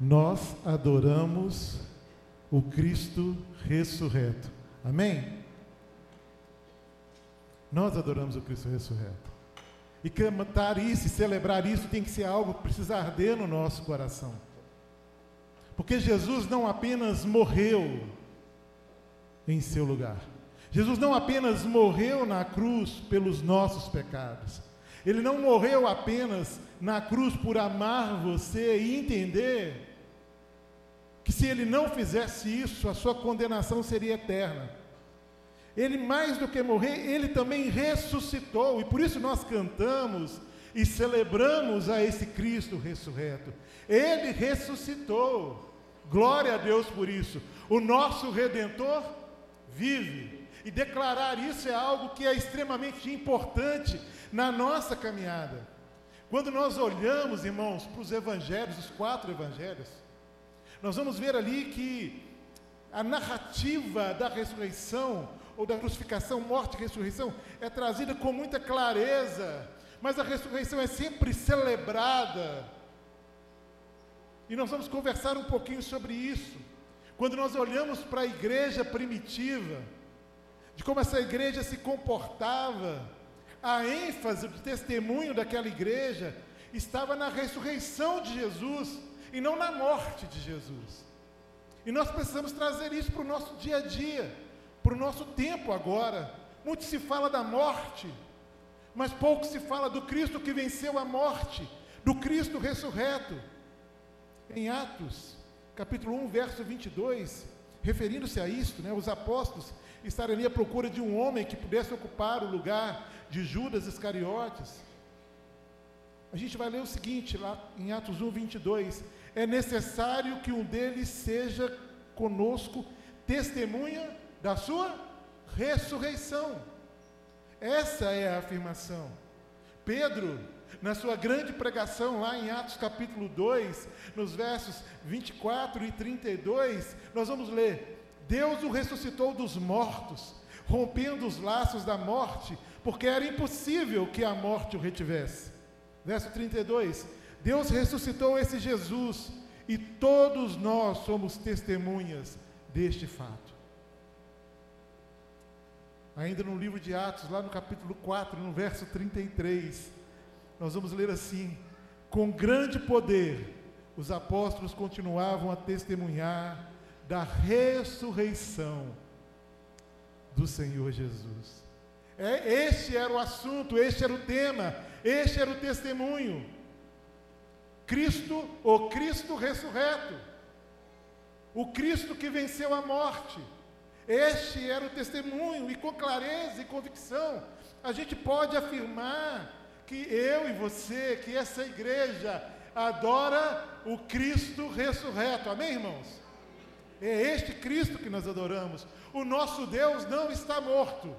nós adoramos o Cristo ressurreto. Amém? Nós adoramos o Cristo ressurreto. E cantar isso e celebrar isso tem que ser algo que precisa arder no nosso coração. Porque Jesus não apenas morreu em seu lugar. Jesus não apenas morreu na cruz pelos nossos pecados. Ele não morreu apenas na cruz por amar você e entender que se ele não fizesse isso, a sua condenação seria eterna. Ele, mais do que morrer, ele também ressuscitou, e por isso nós cantamos e celebramos a esse Cristo ressurreto. Ele ressuscitou. Glória a Deus por isso. O nosso redentor vive. E declarar isso é algo que é extremamente importante na nossa caminhada. Quando nós olhamos, irmãos, para os evangelhos, os quatro evangelhos, nós vamos ver ali que a narrativa da ressurreição, ou da crucificação, morte e ressurreição, é trazida com muita clareza, mas a ressurreição é sempre celebrada. E nós vamos conversar um pouquinho sobre isso. Quando nós olhamos para a igreja primitiva, de como essa igreja se comportava, a ênfase do testemunho daquela igreja estava na ressurreição de Jesus e não na morte de Jesus. E nós precisamos trazer isso para o nosso dia a dia, para o nosso tempo agora. Muito se fala da morte, mas pouco se fala do Cristo que venceu a morte, do Cristo ressurreto. Em Atos, capítulo 1, verso 22, referindo-se a isto, né, os apóstolos estavam ali à procura de um homem que pudesse ocupar o lugar de Judas Iscariotes. A gente vai ler o seguinte, lá em Atos 1, 22. É necessário que um deles seja conosco testemunha da sua ressurreição. Essa é a afirmação. Pedro na sua grande pregação lá em Atos capítulo 2, nos versos 24 e 32, nós vamos ler: Deus o ressuscitou dos mortos, rompendo os laços da morte, porque era impossível que a morte o retivesse. Verso 32: Deus ressuscitou esse Jesus e todos nós somos testemunhas deste fato. Ainda no livro de Atos, lá no capítulo 4, no verso 33, nós vamos ler assim: com grande poder, os apóstolos continuavam a testemunhar da ressurreição do Senhor Jesus. É, este era o assunto, este era o tema, este era o testemunho. Cristo, o Cristo ressurreto, o Cristo que venceu a morte. Este era o testemunho, e com clareza e convicção, a gente pode afirmar que eu e você, que essa igreja adora o Cristo ressurreto. Amém, irmãos? É este Cristo que nós adoramos. O nosso Deus não está morto.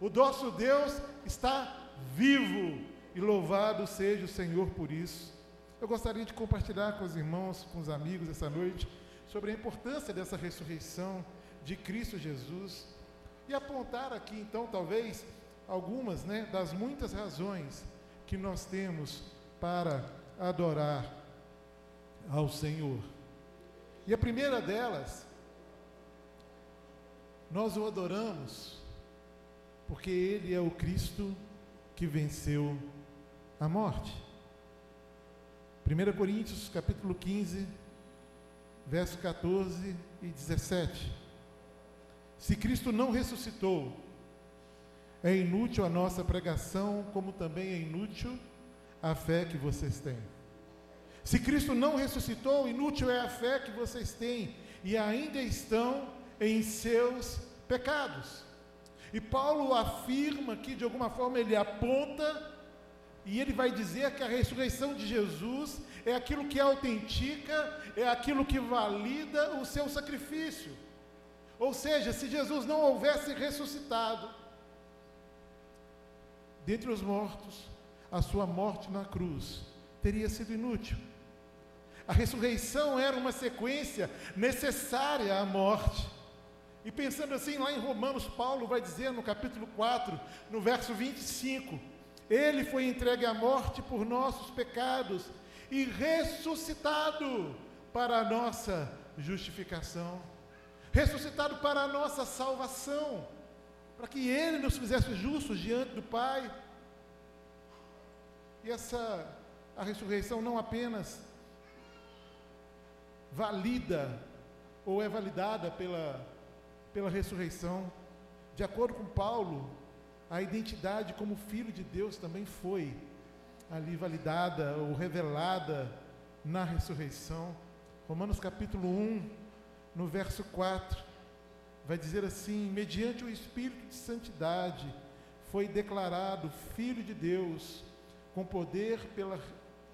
O nosso Deus está vivo. E louvado seja o Senhor por isso. Eu gostaria de compartilhar com os irmãos, com os amigos essa noite, sobre a importância dessa ressurreição de Cristo Jesus. E apontar aqui, então, talvez, algumas né, das muitas razões que nós temos para adorar ao Senhor. E a primeira delas, nós o adoramos porque Ele é o Cristo que venceu a morte. 1 Coríntios capítulo 15, verso 14 e 17. Se Cristo não ressuscitou, é inútil a nossa pregação, como também é inútil a fé que vocês têm. Se Cristo não ressuscitou, inútil é a fé que vocês têm e ainda estão em seus pecados. E Paulo afirma que, de alguma forma, ele aponta e ele vai dizer que a ressurreição de Jesus é aquilo que autentica, é aquilo que valida o seu sacrifício. Ou seja, se Jesus não houvesse ressuscitado, dentre os mortos, a sua morte na cruz teria sido inútil. A ressurreição era uma sequência necessária à morte. E pensando assim, lá em Romanos, Paulo vai dizer no capítulo 4, no verso 25: Ele foi entregue à morte por nossos pecados e ressuscitado para a nossa justificação, ressuscitado para a nossa salvação, para que Ele nos fizesse justos diante do Pai. E essa, a ressurreição não apenas valida ou é validada pela, pela ressurreição, de acordo com Paulo, a identidade como filho de Deus também foi ali validada ou revelada na ressurreição. Romanos capítulo 1, no verso 4, vai dizer assim: mediante o Espírito de Santidade, foi declarado Filho de Deus, com poder pela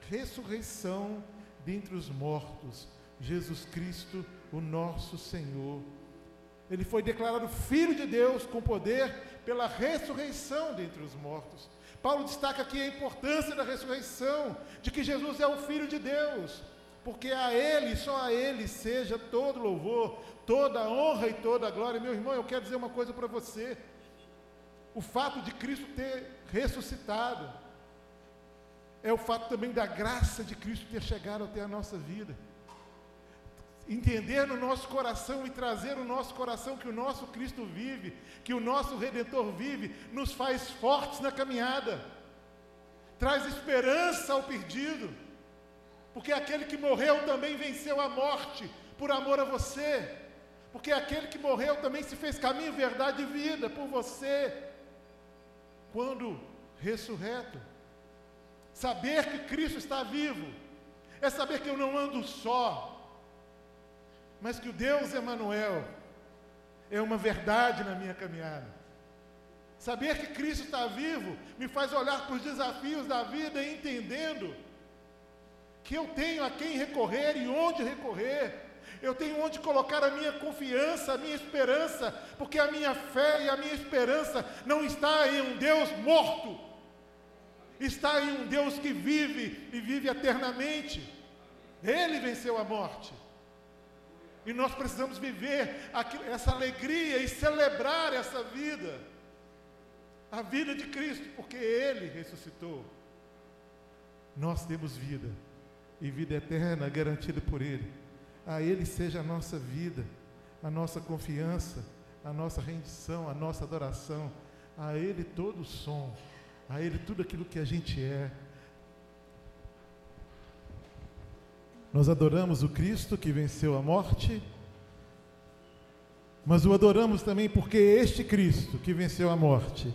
ressurreição dentre os mortos, Jesus Cristo, o nosso Senhor. Ele foi declarado Filho de Deus com poder pela ressurreição dentre os mortos. Paulo destaca aqui a importância da ressurreição, de que Jesus é o Filho de Deus, porque a Ele, só a Ele, seja todo louvor, toda honra e toda glória. Meu irmão, eu quero dizer uma coisa para você: o fato de Cristo ter ressuscitado, é o fato também da graça de Cristo ter chegado até a nossa vida entender no nosso coração e trazer no nosso coração que o nosso Cristo vive, que o nosso Redentor vive, nos faz fortes na caminhada, traz esperança ao perdido, porque aquele que morreu também venceu a morte por amor a você, porque aquele que morreu também se fez caminho, verdade e vida por você, quando ressurreto. Saber que Cristo está vivo, é saber que eu não ando só, mas que o Deus Emanuel é uma verdade na minha caminhada. Saber que Cristo está vivo me faz olhar para os desafios da vida entendendo que eu tenho a quem recorrer e onde recorrer. Eu tenho onde colocar a minha confiança, a minha esperança, porque a minha fé e a minha esperança não está em um Deus morto, está em um Deus que vive e vive eternamente. Ele venceu a morte. E nós precisamos viver essa alegria e celebrar essa vida. A vida de Cristo, porque Ele ressuscitou. Nós temos vida, e vida eterna garantida por Ele. A Ele seja a nossa vida, a nossa confiança, a nossa rendição, a nossa adoração. A Ele todo o som, a Ele tudo aquilo que a gente é. Nós adoramos o Cristo que venceu a morte, mas o adoramos também porque este Cristo que venceu a morte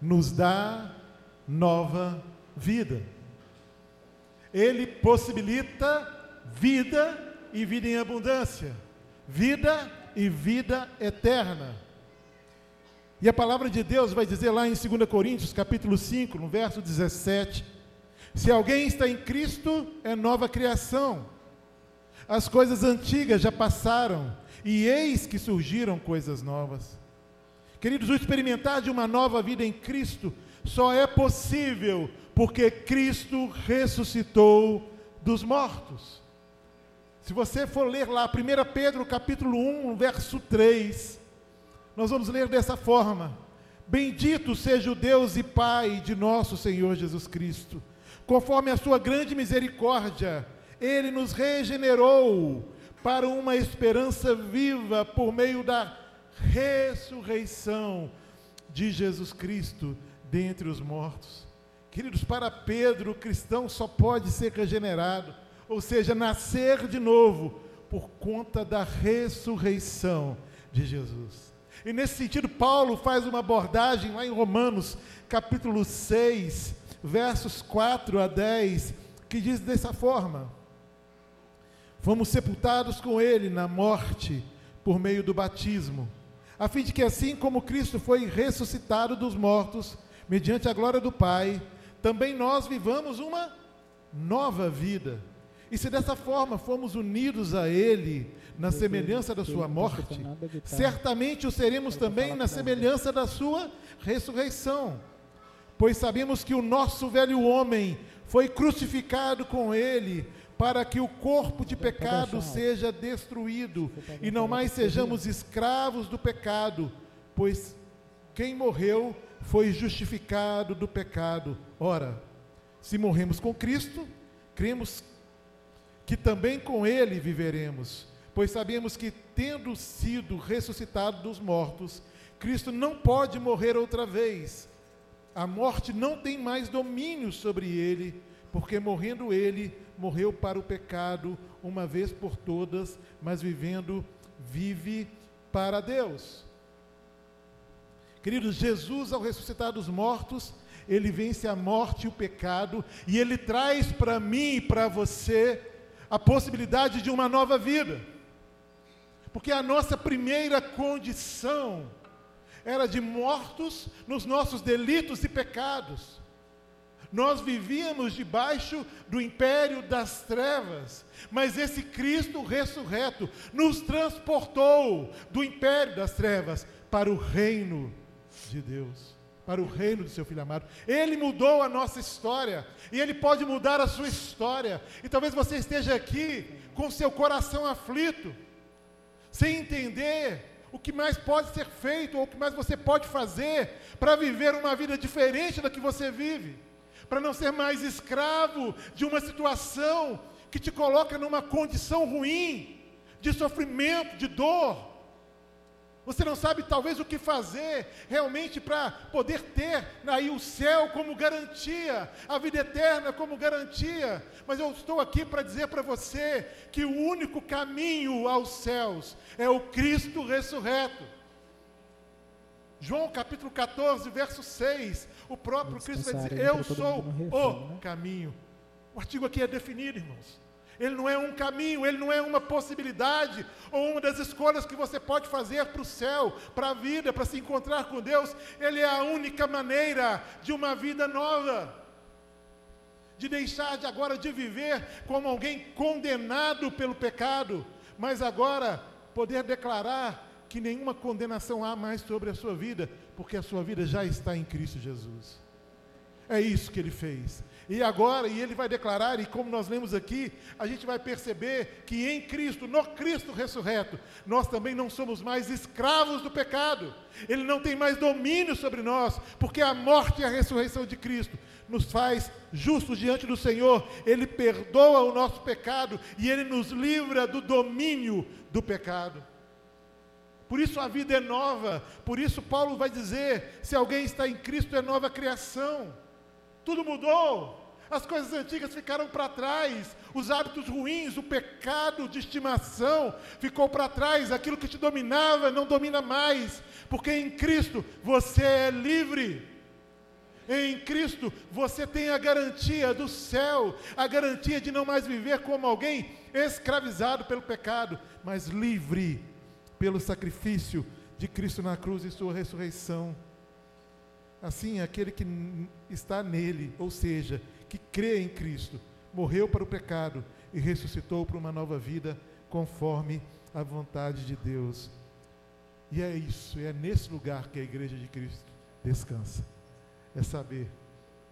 nos dá nova vida. Ele possibilita vida e vida em abundância, vida e vida eterna. E a palavra de Deus vai dizer lá em 2 Coríntios, capítulo 5, no verso 17, se alguém está em Cristo, é nova criação. As coisas antigas já passaram, e eis que surgiram coisas novas. Queridos, o experimentar de uma nova vida em Cristo só é possível porque Cristo ressuscitou dos mortos. Se você for ler lá 1 Pedro capítulo 1, verso 3, nós vamos ler dessa forma: Bendito seja o Deus e Pai de nosso Senhor Jesus Cristo Conforme a sua grande misericórdia, ele nos regenerou para uma esperança viva por meio da ressurreição de Jesus Cristo dentre os mortos. Queridos, para Pedro, o cristão só pode ser regenerado, ou seja, nascer de novo, por conta da ressurreição de Jesus. E nesse sentido, Paulo faz uma abordagem lá em Romanos, capítulo 6, versos 4 a 10, que diz dessa forma: Fomos sepultados com Ele na morte por meio do batismo, a fim de que, assim como Cristo foi ressuscitado dos mortos, mediante a glória do Pai, também nós vivamos uma nova vida. E se dessa forma fomos unidos a Ele na semelhança da Sua morte, certamente o seremos também na semelhança da Sua ressurreição pois sabemos que o nosso velho homem foi crucificado com ele, para que o corpo de pecado seja destruído e não mais sejamos escravos do pecado, pois quem morreu foi justificado do pecado. Ora, se morremos com Cristo, cremos que também com ele viveremos, pois sabemos que, tendo sido ressuscitado dos mortos, Cristo não pode morrer outra vez. A morte não tem mais domínio sobre ele, porque morrendo ele, morreu para o pecado uma vez por todas, mas vivendo, vive para Deus. Queridos, Jesus, ao ressuscitar dos mortos, ele vence a morte e o pecado, e ele traz para mim e para você a possibilidade de uma nova vida. Porque a nossa primeira condição era de mortos nos nossos delitos e pecados. Nós vivíamos debaixo do império das trevas, mas esse Cristo ressurreto nos transportou do império das trevas para o reino de Deus para o reino do seu filho amado. Ele mudou a nossa história e ele pode mudar a sua história. E talvez você esteja aqui com seu coração aflito, sem entender o que mais pode ser feito ou o que mais você pode fazer para viver uma vida diferente da que você vive, para não ser mais escravo de uma situação que te coloca numa condição ruim, de sofrimento, de dor. Você não sabe talvez o que fazer realmente para poder ter aí o céu como garantia, a vida eterna como garantia. Mas eu estou aqui para dizer para você que o único caminho aos céus é o Cristo ressurreto. João capítulo 14, verso 6, o próprio Cristo vai dizer: Eu sou o né? caminho. O artigo aqui é definido, irmãos. Ele não é um caminho, ele não é uma possibilidade ou uma das escolhas que você pode fazer para o céu, para a vida, para se encontrar com Deus. Ele é a única maneira de uma vida nova. De deixar de agora de viver como alguém condenado pelo pecado, mas agora poder declarar que nenhuma condenação há mais sobre a sua vida, porque a sua vida já está em Cristo Jesus. É isso que ele fez. E agora, e ele vai declarar, e como nós lemos aqui, a gente vai perceber que em Cristo, no Cristo ressurreto, nós também não somos mais escravos do pecado. Ele não tem mais domínio sobre nós, porque a morte e a ressurreição de Cristo nos faz justos diante do Senhor. Ele perdoa o nosso pecado e ele nos livra do domínio do pecado. Por isso a vida é nova, por isso Paulo vai dizer: se alguém está em Cristo, é nova criação tudo mudou. As coisas antigas ficaram para trás, os hábitos ruins, o pecado de estimação ficou para trás, aquilo que te dominava não domina mais, porque em Cristo você é livre. Em Cristo você tem a garantia do céu, a garantia de não mais viver como alguém escravizado pelo pecado, mas livre pelo sacrifício de Cristo na cruz e sua ressurreição. Assim, aquele que está nele, ou seja, que crê em Cristo, morreu para o pecado e ressuscitou para uma nova vida, conforme a vontade de Deus. E é isso, é nesse lugar que a igreja de Cristo descansa. É saber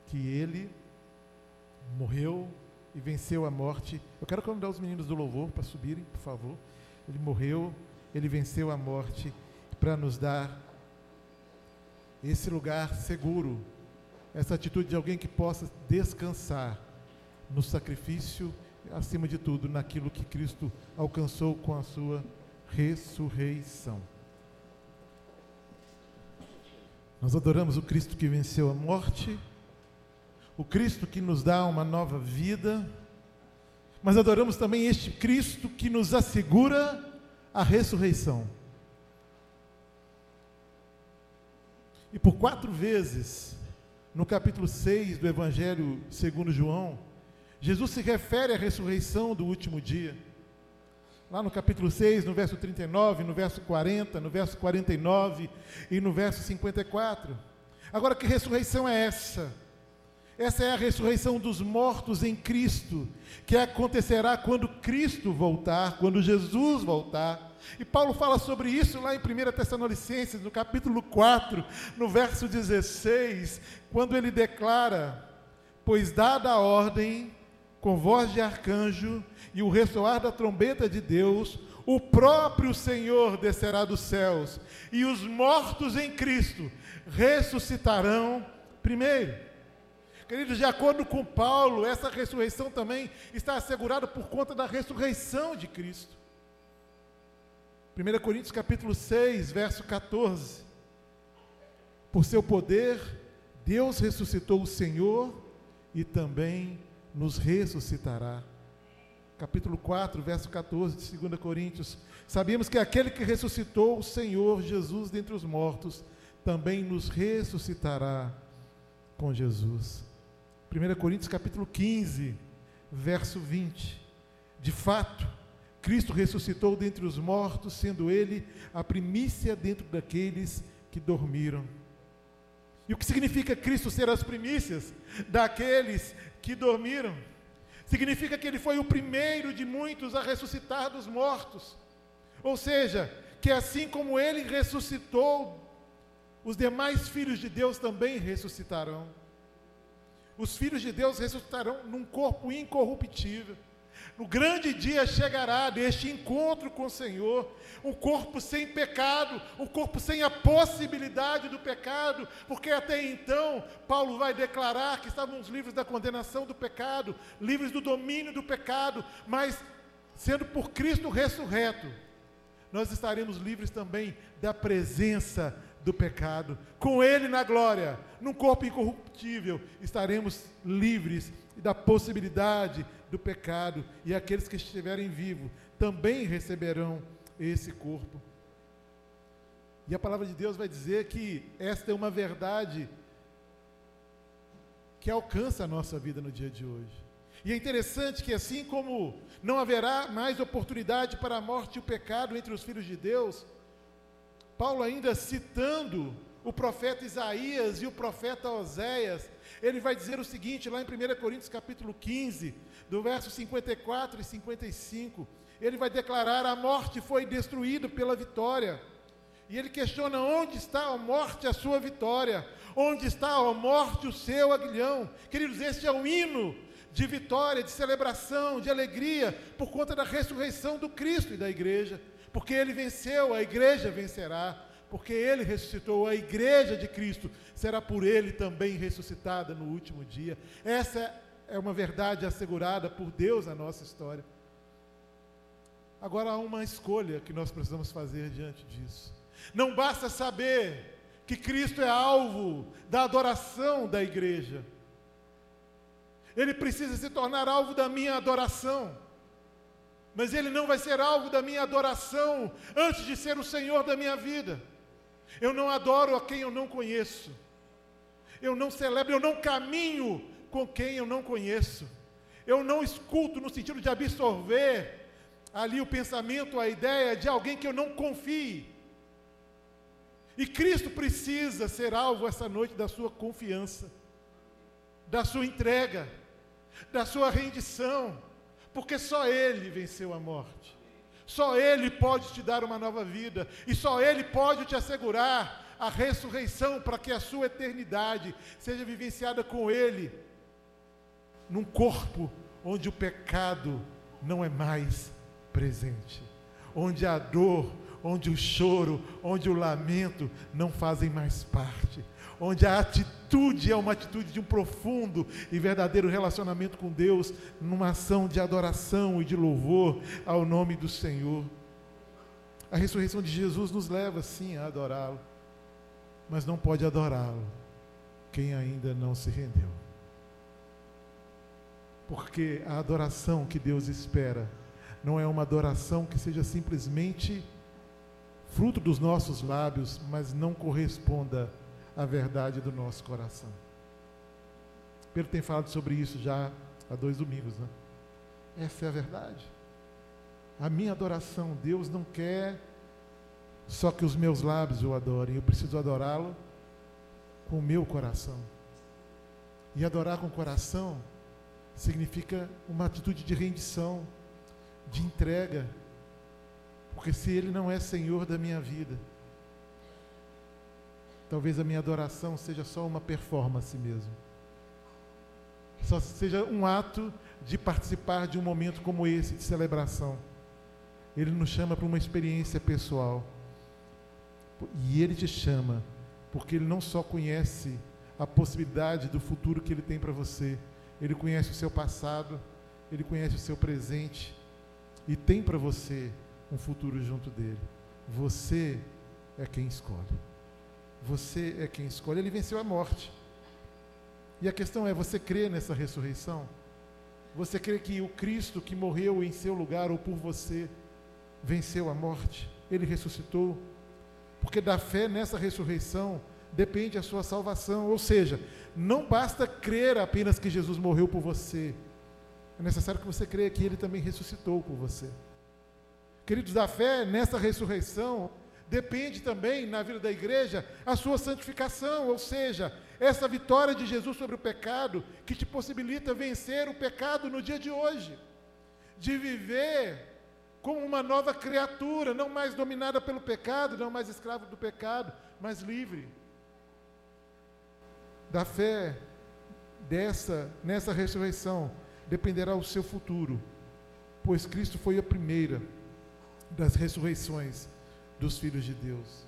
que ele morreu e venceu a morte. Eu quero convidar os meninos do louvor para subirem, por favor. Ele morreu, ele venceu a morte para nos dar esse lugar seguro, essa atitude de alguém que possa descansar no sacrifício, acima de tudo, naquilo que Cristo alcançou com a sua ressurreição. Nós adoramos o Cristo que venceu a morte, o Cristo que nos dá uma nova vida, mas adoramos também este Cristo que nos assegura a ressurreição. E por quatro vezes, no capítulo 6 do Evangelho segundo João, Jesus se refere à ressurreição do último dia. Lá no capítulo 6, no verso 39, no verso 40, no verso 49 e no verso 54. Agora, que ressurreição é essa? Essa é a ressurreição dos mortos em Cristo, que acontecerá quando Cristo voltar, quando Jesus voltar. E Paulo fala sobre isso lá em 1 Tessalonicenses, no capítulo 4, no verso 16, quando ele declara: Pois dada a ordem, com voz de arcanjo e o ressoar da trombeta de Deus, o próprio Senhor descerá dos céus, e os mortos em Cristo ressuscitarão primeiro. Queridos, de acordo com Paulo, essa ressurreição também está assegurada por conta da ressurreição de Cristo. 1 Coríntios capítulo 6, verso 14. Por seu poder, Deus ressuscitou o Senhor e também nos ressuscitará. Capítulo 4, verso 14 de 2 Coríntios. Sabemos que aquele que ressuscitou o Senhor Jesus dentre os mortos também nos ressuscitará com Jesus. 1 Coríntios capítulo 15, verso 20. De fato, Cristo ressuscitou dentre os mortos, sendo ele a primícia dentro daqueles que dormiram. E o que significa Cristo ser as primícias daqueles que dormiram? Significa que ele foi o primeiro de muitos a ressuscitar dos mortos. Ou seja, que assim como ele ressuscitou, os demais filhos de Deus também ressuscitarão. Os filhos de Deus ressuscitarão num corpo incorruptível. No grande dia chegará deste encontro com o Senhor, um corpo sem pecado, um corpo sem a possibilidade do pecado, porque até então Paulo vai declarar que estávamos livres da condenação do pecado, livres do domínio do pecado, mas sendo por Cristo ressurreto, nós estaremos livres também da presença do pecado. Com Ele na glória, num corpo incorruptível, estaremos livres da possibilidade do pecado. E aqueles que estiverem vivos também receberão esse corpo. E a palavra de Deus vai dizer que esta é uma verdade que alcança a nossa vida no dia de hoje. E é interessante que, assim como não haverá mais oportunidade para a morte e o pecado entre os filhos de Deus, Paulo, ainda citando o profeta Isaías e o profeta Oséias, ele vai dizer o seguinte, lá em 1 Coríntios capítulo 15, do verso 54 e 55, ele vai declarar: a morte foi destruída pela vitória. E ele questiona: onde está a morte, a sua vitória? Onde está a morte, o seu aguilhão? Queridos, este é o hino de vitória, de celebração, de alegria, por conta da ressurreição do Cristo e da igreja porque ele venceu, a igreja vencerá, porque ele ressuscitou, a igreja de Cristo será por ele também ressuscitada no último dia. Essa é uma verdade assegurada por Deus na nossa história. Agora há uma escolha que nós precisamos fazer diante disso. Não basta saber que Cristo é alvo da adoração da igreja. Ele precisa se tornar alvo da minha adoração mas Ele não vai ser alvo da minha adoração antes de ser o Senhor da minha vida. Eu não adoro a quem eu não conheço. Eu não celebro, eu não caminho com quem eu não conheço. Eu não escuto no sentido de absorver ali o pensamento, a ideia de alguém que eu não confie. E Cristo precisa ser alvo essa noite da sua confiança, da sua entrega, da sua rendição porque só Ele venceu a morte. Só Ele pode te dar uma nova vida, e só Ele pode te assegurar a ressurreição para que a sua eternidade seja vivenciada com Ele, num corpo onde o pecado não é mais presente, onde a dor, onde o choro, onde o lamento não fazem mais parte, onde a atitude é uma atitude de um profundo e verdadeiro relacionamento com Deus, numa ação de adoração e de louvor ao nome do Senhor. A ressurreição de Jesus nos leva sim a adorá-lo, mas não pode adorá-lo quem ainda não se rendeu. Porque a adoração que Deus espera não é uma adoração que seja simplesmente fruto dos nossos lábios, mas não corresponda a verdade do nosso coração. Pedro tem falado sobre isso já há dois domingos, né? Essa é a verdade. A minha adoração, Deus não quer só que os meus lábios o adorem, eu preciso adorá-lo com o meu coração. E adorar com o coração significa uma atitude de rendição, de entrega, porque se Ele não é Senhor da minha vida, Talvez a minha adoração seja só uma performance mesmo. Só seja um ato de participar de um momento como esse, de celebração. Ele nos chama para uma experiência pessoal. E Ele te chama, porque Ele não só conhece a possibilidade do futuro que Ele tem para você. Ele conhece o seu passado, Ele conhece o seu presente e tem para você um futuro junto dele. Você é quem escolhe. Você é quem escolhe. Ele venceu a morte. E a questão é: você crê nessa ressurreição? Você crê que o Cristo que morreu em seu lugar ou por você venceu a morte? Ele ressuscitou? Porque da fé nessa ressurreição depende a sua salvação. Ou seja, não basta crer apenas que Jesus morreu por você. É necessário que você creia que ele também ressuscitou por você. Queridos, da fé nessa ressurreição depende também na vida da igreja a sua santificação, ou seja, essa vitória de Jesus sobre o pecado que te possibilita vencer o pecado no dia de hoje, de viver como uma nova criatura, não mais dominada pelo pecado, não mais escravo do pecado, mas livre. Da fé dessa nessa ressurreição dependerá o seu futuro, pois Cristo foi a primeira das ressurreições dos filhos de Deus.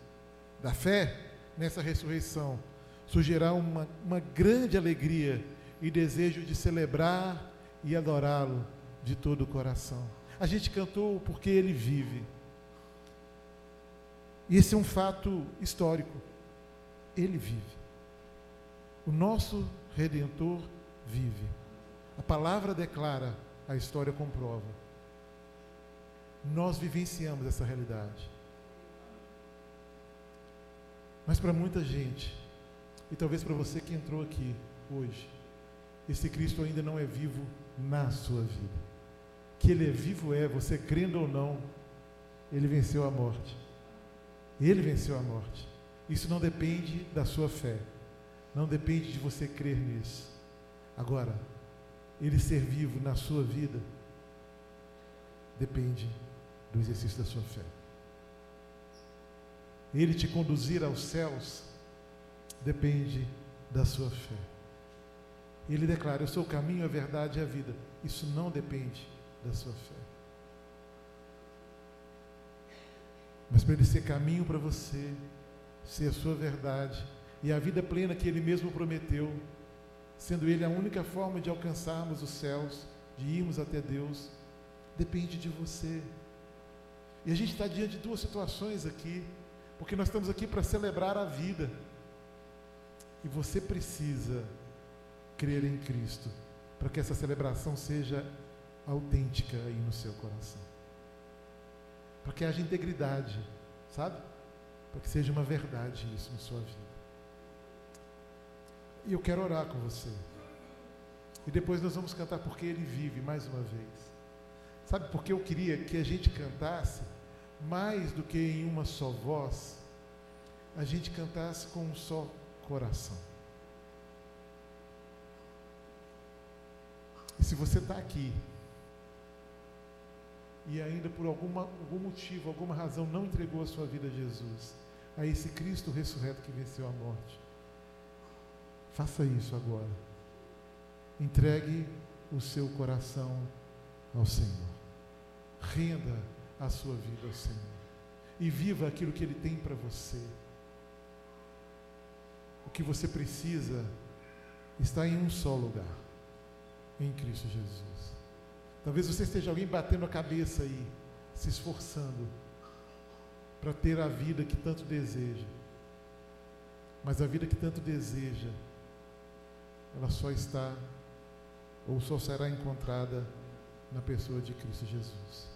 Da fé nessa ressurreição surgirá uma, uma grande alegria e desejo de celebrar e adorá-lo de todo o coração. A gente cantou porque ele vive. E esse é um fato histórico. Ele vive. O nosso redentor vive. A palavra declara, a história comprova. Nós vivenciamos essa realidade. Mas para muita gente, e talvez para você que entrou aqui hoje, esse Cristo ainda não é vivo na sua vida. Que Ele é vivo é, você crendo ou não, Ele venceu a morte. Ele venceu a morte. Isso não depende da sua fé. Não depende de você crer nisso. Agora, Ele ser vivo na sua vida depende do exercício da sua fé. Ele te conduzir aos céus depende da sua fé. Ele declara: Eu sou o caminho, a verdade e a vida. Isso não depende da sua fé. Mas para ele ser caminho para você, ser a sua verdade e a vida plena que ele mesmo prometeu, sendo ele a única forma de alcançarmos os céus, de irmos até Deus, depende de você. E a gente está diante de duas situações aqui, porque nós estamos aqui para celebrar a vida. E você precisa crer em Cristo para que essa celebração seja autêntica aí no seu coração. Para que haja integridade, sabe? Para que seja uma verdade isso na sua vida. E eu quero orar com você. E depois nós vamos cantar porque Ele vive mais uma vez. Sabe porque eu queria que a gente cantasse mais do que em uma só voz, a gente cantasse com um só coração. E se você está aqui e ainda por alguma, algum motivo, alguma razão não entregou a sua vida a Jesus, a esse Cristo ressurreto que venceu a morte, faça isso agora. Entregue o seu coração ao Senhor. Renda a sua vida ao Senhor. E viva aquilo que Ele tem para você. O que você precisa está em um só lugar em Cristo Jesus. Talvez você esteja alguém batendo a cabeça aí, se esforçando para ter a vida que tanto deseja. Mas a vida que tanto deseja, ela só está ou só será encontrada na pessoa de Cristo Jesus.